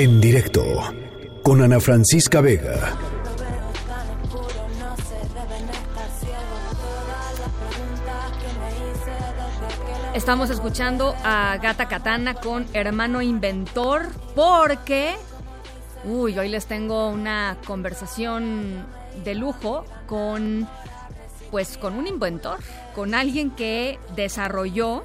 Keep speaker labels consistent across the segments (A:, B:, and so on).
A: En directo con Ana Francisca Vega.
B: Estamos escuchando a Gata Katana con Hermano Inventor porque, uy, hoy les tengo una conversación de lujo con, pues, con un inventor, con alguien que desarrolló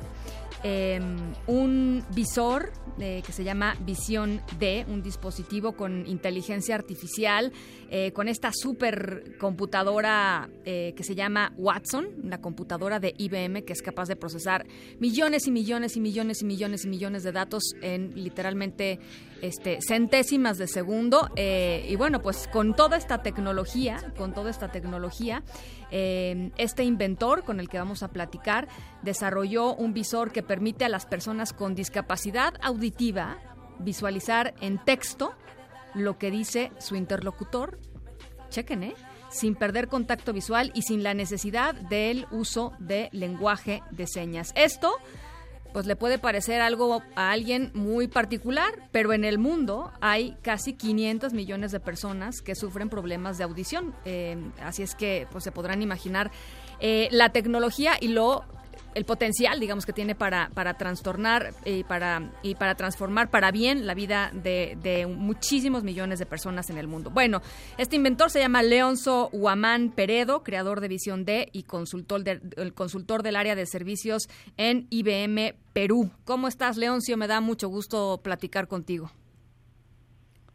B: em, un visor eh, que se llama Visión D, un dispositivo con inteligencia artificial, eh, con esta supercomputadora eh, que se llama Watson, la computadora de IBM que es capaz de procesar millones y millones y millones y millones y millones de datos en literalmente este, centésimas de segundo. y bueno, pues con toda esta tecnología, con toda esta tecnología, este inventor con el que vamos a platicar desarrolló un visor que permite a las personas con discapacidad auditiva visualizar en texto lo que dice su interlocutor. Chequen, ¿eh? Sin perder contacto visual y sin la necesidad del uso de lenguaje de señas. Esto pues le puede parecer algo a alguien muy particular, pero en el mundo hay casi 500 millones de personas que sufren problemas de audición. Eh, así es que pues se podrán imaginar eh, la tecnología y lo el potencial, digamos, que tiene para, para trastornar y para, y para transformar para bien la vida de, muchísimos millones de personas en el mundo. Bueno, este inventor se llama Leonzo Huamán Peredo, creador de Visión D y consultor, consultor del área de servicios en IBM Perú. ¿Cómo estás, Leoncio? Me da mucho gusto platicar contigo.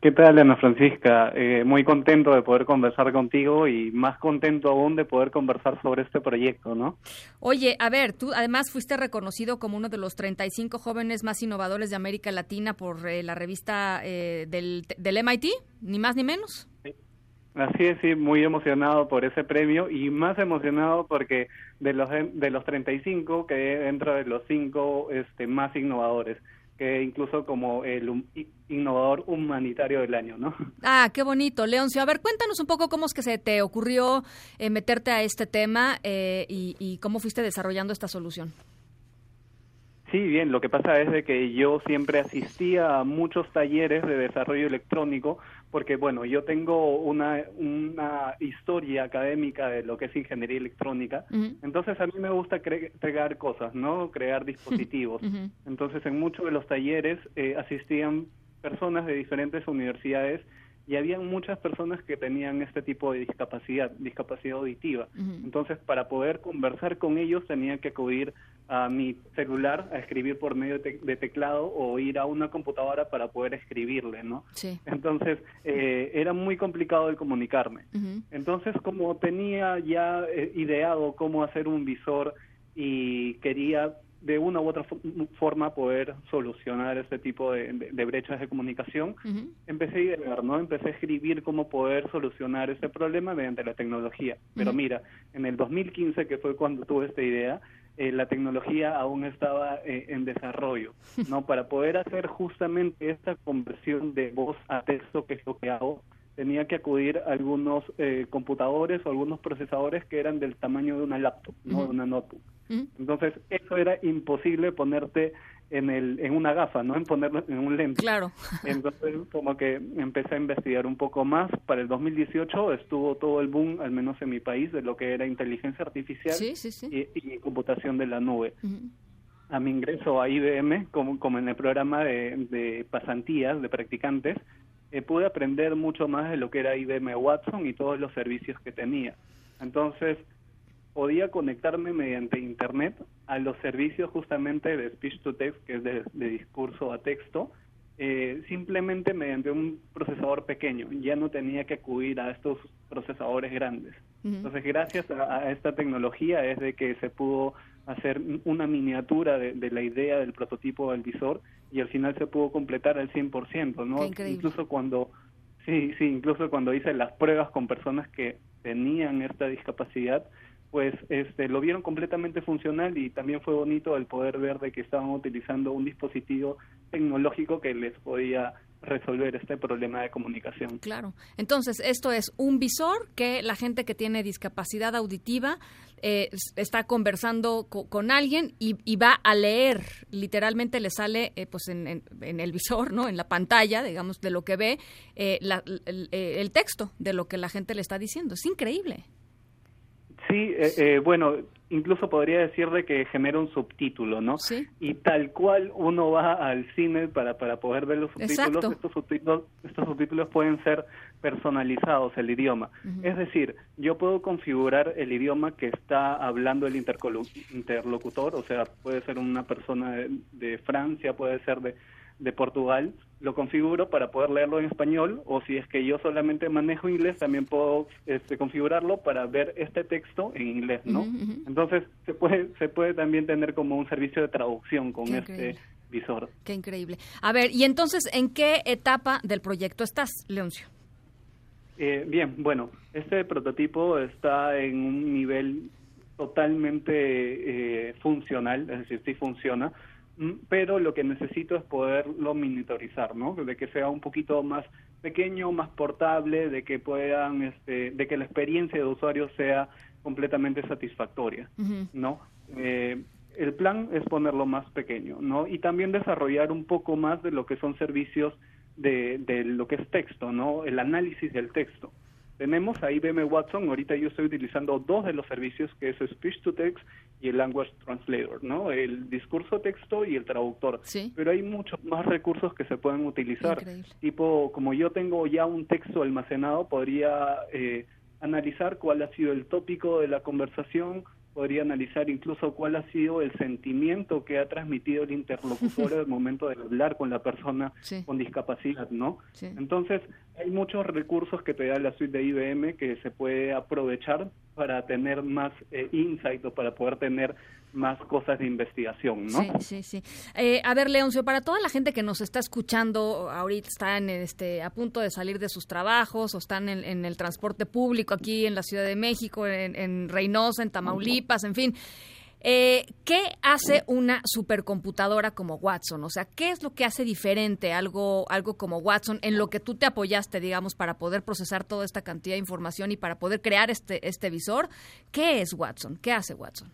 C: ¿Qué tal, Ana Francisca? Eh, muy contento de poder conversar contigo y más contento aún de poder conversar sobre este proyecto, ¿no?
B: Oye, a ver, tú además fuiste reconocido como uno de los 35 jóvenes más innovadores de América Latina por eh, la revista eh, del, del MIT, ni más ni menos.
C: Sí. Así es, sí, muy emocionado por ese premio y más emocionado porque de los de los 35 que dentro de los cinco este, más innovadores que incluso como el innovador humanitario del año, ¿no?
B: Ah, qué bonito, Leoncio. A ver, cuéntanos un poco cómo es que se te ocurrió eh, meterte a este tema eh, y, cómo fuiste desarrollando esta solución.
C: Sí, bien, lo que pasa es de que yo siempre asistía a muchos talleres de desarrollo electrónico porque, bueno, yo tengo una, una historia académica de lo que es ingeniería electrónica, entonces a mí me gusta crear cosas, ¿no? Crear dispositivos. Entonces, en muchos de los talleres eh, asistían personas de diferentes universidades y había muchas personas que tenían este tipo de discapacidad, discapacidad auditiva. Entonces, para poder conversar con ellos tenía que acudir a mi celular a escribir por medio de, teclado o ir a una computadora para poder escribirle, ¿no?
B: Sí.
C: Entonces, eh, era muy complicado el comunicarme. Entonces, como tenía ya eh, ideado cómo hacer un visor y quería de una u otra forma poder solucionar este tipo de, brechas de comunicación, empecé a idear, ¿no? Empecé a escribir cómo poder solucionar ese problema mediante la tecnología. Pero mira, en el 2015, que fue cuando tuve esta idea, eh, la tecnología aún estaba eh, en desarrollo, ¿no? Para poder hacer justamente esta conversión de voz a texto, que es lo que hago, tenía que acudir a algunos eh, computadores o algunos procesadores que eran del tamaño de una laptop, no de una notebook. Entonces, eso era imposible ponerte en, el, en una gafa, ¿no? En ponerlo en un lente.
B: Claro.
C: Entonces, como que empecé a investigar un poco más. Para el 2018 estuvo todo el boom, al menos en mi país, de lo que era inteligencia artificial Y, computación de la nube. A mi ingreso a IBM, como, como en el programa de, de pasantías, de practicantes, eh, pude aprender mucho más de lo que era IBM Watson y todos los servicios que tenía. Entonces, podía conectarme mediante Internet a los servicios justamente de speech to text, que es de, discurso a texto, eh, simplemente mediante un procesador pequeño. Ya no tenía que acudir a estos procesadores grandes. Entonces, gracias a, esta tecnología es de que se pudo hacer una miniatura de, de, la idea del prototipo del visor y al final se pudo completar al 100%, ¿no? Incluso cuando sí, sí, incluso cuando hice las pruebas con personas que tenían esta discapacidad, pues este lo vieron completamente funcional y también fue bonito el poder ver de que estaban utilizando un dispositivo tecnológico que les podía resolver este problema de comunicación.
B: Claro. Entonces, esto es un visor que la gente que tiene discapacidad auditiva eh, está conversando con alguien y, va a leer, literalmente le sale eh, pues en, el visor, ¿no? En la pantalla, digamos, de lo que ve, eh, el, texto de lo que la gente le está diciendo. Es increíble.
C: Sí, bueno, incluso podría decirle que genera un subtítulo, ¿no?
B: Sí.
C: Y tal cual uno va al cine para, para poder ver los subtítulos, estos subtítulos, estos subtítulos pueden ser personalizados, el idioma. Es decir, yo puedo configurar el idioma que está hablando el interlocutor, o sea, puede ser una persona de Francia, puede ser de de Portugal, lo configuro para poder leerlo en español o si es que yo solamente manejo inglés, también puedo este, configurarlo para ver este texto en inglés, ¿no? Entonces se puede, se puede también tener como un servicio de traducción con este visor.
B: Qué increíble. A ver, y entonces, ¿en qué etapa del proyecto estás, Leoncio?
C: Eh, bien, bueno, este prototipo está en un nivel totalmente eh, funcional, es decir, sí funciona pero lo que necesito es poderlo monitorizar, ¿no? De que sea un poquito más pequeño, más portable, de que puedan, este, de que la experiencia de usuario sea completamente satisfactoria, ¿no? Eh, el plan es ponerlo más pequeño, ¿no? Y también desarrollar un poco más de lo que son servicios de, de lo que es texto, ¿no? El análisis del texto. Tenemos a IBM Watson, ahorita yo estoy utilizando dos de los servicios, que es Speech to Text y el Language Translator, ¿no? El discurso texto y el traductor.
B: Sí.
C: Pero hay muchos más recursos que se pueden utilizar. Tipo, como yo tengo ya un texto almacenado, podría eh, analizar cuál ha sido el tópico de la conversación, podría analizar incluso cuál ha sido el sentimiento que ha transmitido el interlocutor al momento de hablar con la persona con discapacidad, ¿no? Entonces, hay muchos recursos que te da la suite de IBM que se puede aprovechar para tener más eh, insight o para poder tener más cosas de investigación, ¿no?
B: Sí, sí, sí. Eh, a ver, Leoncio, para toda la gente que nos está escuchando, ahorita están este, a punto de salir de sus trabajos o están en, el transporte público aquí en la Ciudad de México, en, en Reynosa, en Tamaulipas, en fin. Eh, ¿Qué hace una supercomputadora como Watson? O sea, ¿qué es lo que hace diferente algo, algo como Watson en lo que tú te apoyaste, digamos, para poder procesar toda esta cantidad de información y para poder crear este, este visor? ¿Qué es Watson? ¿Qué hace Watson?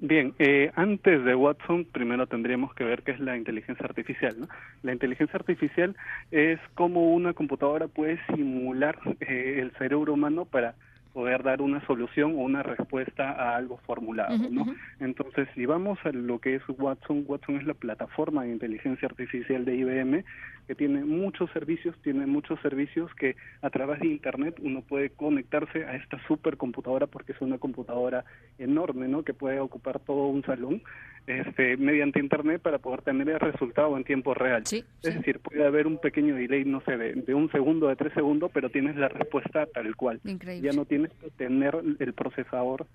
C: Bien, eh, antes de Watson, primero tendríamos que ver qué es la inteligencia artificial. ¿no? La inteligencia artificial es cómo una computadora puede simular eh, el cerebro humano para poder dar una solución o una respuesta a algo formulado, ¿no? Entonces, si vamos a lo que es Watson, Watson es la plataforma de inteligencia artificial de IBM que tiene muchos servicios, tiene muchos servicios que a través de internet uno puede conectarse a esta supercomputadora porque es una computadora enorme, ¿no? Que puede ocupar todo un salón este, mediante internet para poder tener el resultado en tiempo real.
B: es
C: decir, puede haber un pequeño delay, no sé, de, un segundo, de tres segundos, pero tienes la respuesta tal cual.
B: Increíble.
C: Ya no tienes tener el procesador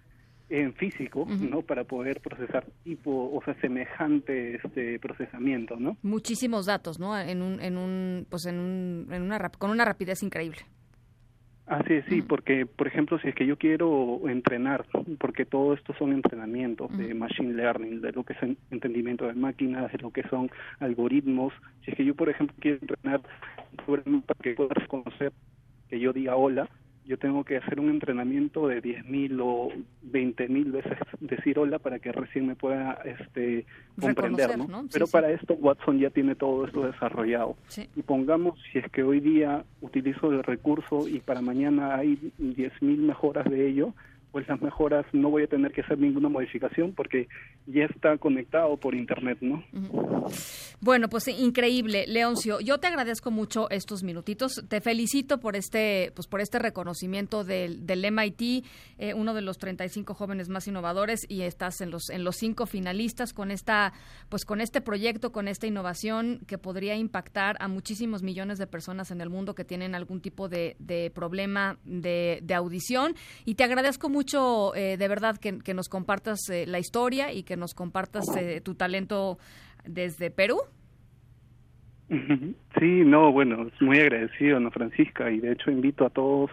C: en físico, ¿no? Para poder procesar tipo, o sea, semejante este procesamiento, ¿no?
B: Muchísimos datos, ¿no? En un, en un, pues en, un, en una, con una rapidez increíble.
C: Así es, sí, porque, por ejemplo, si es que yo quiero entrenar, porque todo esto son entrenamientos de machine learning, de lo que es entendimiento de máquinas, de lo que son algoritmos, si es que yo, por ejemplo, quiero entrenar sobre para que pueda reconocer que yo diga hola, yo tengo que hacer un entrenamiento de 10.000 o 20.000 veces decir hola para que recién me pueda este, comprender, ¿no? Pero para esto Watson ya tiene todo esto desarrollado. Y pongamos, si es que hoy día utilizo el recurso y para mañana hay 10.000 mejoras de ello, pues las mejoras no voy a tener que hacer ninguna modificación porque ya está conectado por internet, ¿no?
B: Bueno, pues increíble, Leoncio. Yo te agradezco mucho estos minutitos. Te felicito por este, pues por este reconocimiento del, del MIT, eh, uno de los 35 jóvenes más innovadores y estás en los en los cinco finalistas con esta, pues con este proyecto, con esta innovación que podría impactar a muchísimos millones de personas en el mundo que tienen algún tipo de, de problema de, de audición. Y te agradezco mucho mucho, eh, de verdad, que, nos compartas eh, la historia y que nos compartas eh, tu talento desde Perú.
C: Sí, no, bueno, muy agradecido, Ana Francisca, y de hecho invito a todos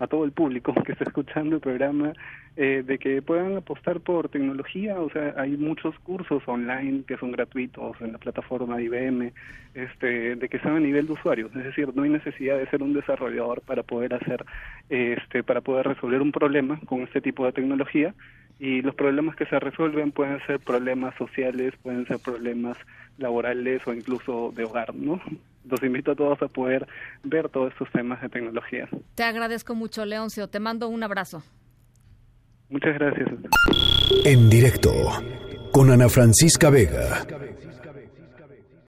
C: a todo el público que está escuchando el programa eh, de que puedan apostar por tecnología, o sea, hay muchos cursos online que son gratuitos en la plataforma IBM, este, de que sean a nivel de usuario, es decir, no hay necesidad de ser un desarrollador para poder hacer, este, para poder resolver un problema con este tipo de tecnología. Y los problemas que se resuelven pueden ser problemas sociales, pueden ser problemas laborales o incluso de hogar, ¿no? Los invito a todos a poder ver todos estos temas de tecnología.
B: Te agradezco mucho, Leoncio. Te mando un abrazo.
C: Muchas gracias.
A: En directo con Ana Francisca Vega.